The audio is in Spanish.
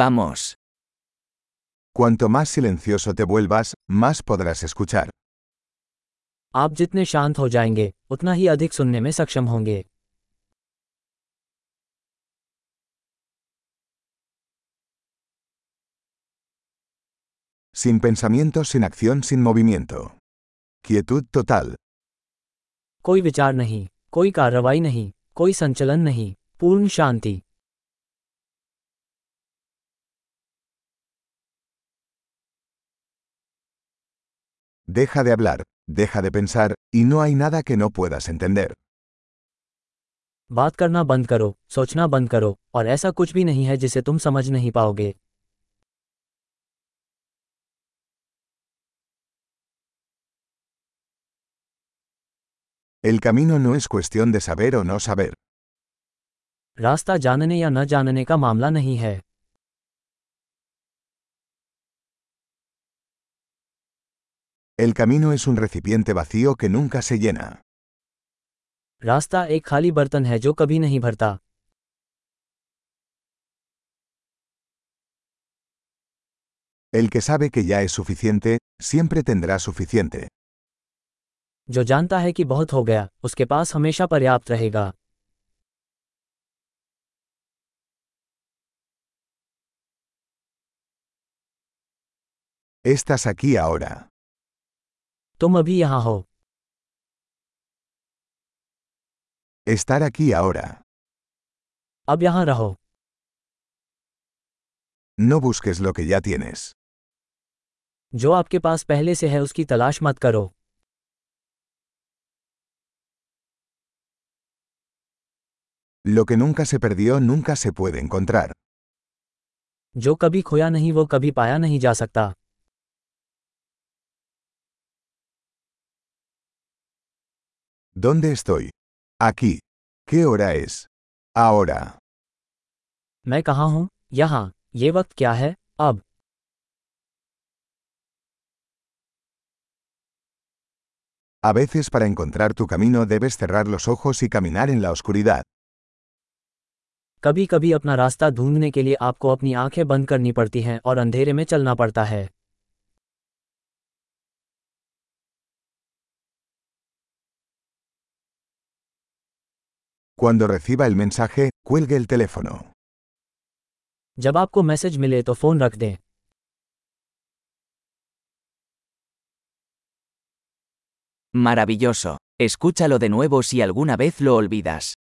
Vamos. Cuanto más silencioso te vuelvas, más podrás escuchar. आप जितने शांत हो जाएँगे उतना ही अधिक सुनने में सक्षम होंगे Sin pensamientos, sin acción, sin movimiento. Quietud total. कोई विचार नहीं कोई कार्रवाई नहीं कोई संचलन नहीं पूर्ण शांति Deja de hablar, deja de pensar, y no hay nada que no puedas entender. बात करना बंद करो सोचना बंद करो और ऐसा कुछ भी नहीं है जिसे तुम समझ नहीं पाओगे El camino no es cuestión de saber o no saber. रास्ता जानने या न जानने का मामला नहीं है El camino es un recipiente vacío que nunca se llena. रास्ता एक खाली बर्तन है जो कभी नहीं भरता El que sabe que ya es suficiente, siempre tendrá suficiente. जो जानता है कि बहुत हो गया उसके पास हमेशा पर्याप्त रहेगा Estás aquí ahora. तुम अभी यहाँ हो Estar aquí ahora. अब यहाँ रहो No busques lo que ya tienes. जो आपके पास पहले से है उसकी तलाश मत करो Lo que nunca se perdió nunca se puede encontrar. जो कभी खोया नहीं वो कभी पाया नहीं जा सकता ¿Dónde estoy? Aquí. ¿Qué hora es? Ahora. मैं कहाँ हूँ यहाँ ये वक्त क्या है अब A veces para encontrar tu camino debes cerrar los ojos y caminar en la oscuridad. कभी कभी अपना रास्ता ढूँढने के लिए आपको अपनी आँखें बंद करनी पड़ती हैं और अंधेरे में चलना पड़ता है Cuando reciba el mensaje, cuelgue el teléfono. जब आपको मैसेज मिले तो फ़ोन रख दें Maravilloso. Escúchalo de nuevo si alguna vez lo olvidas.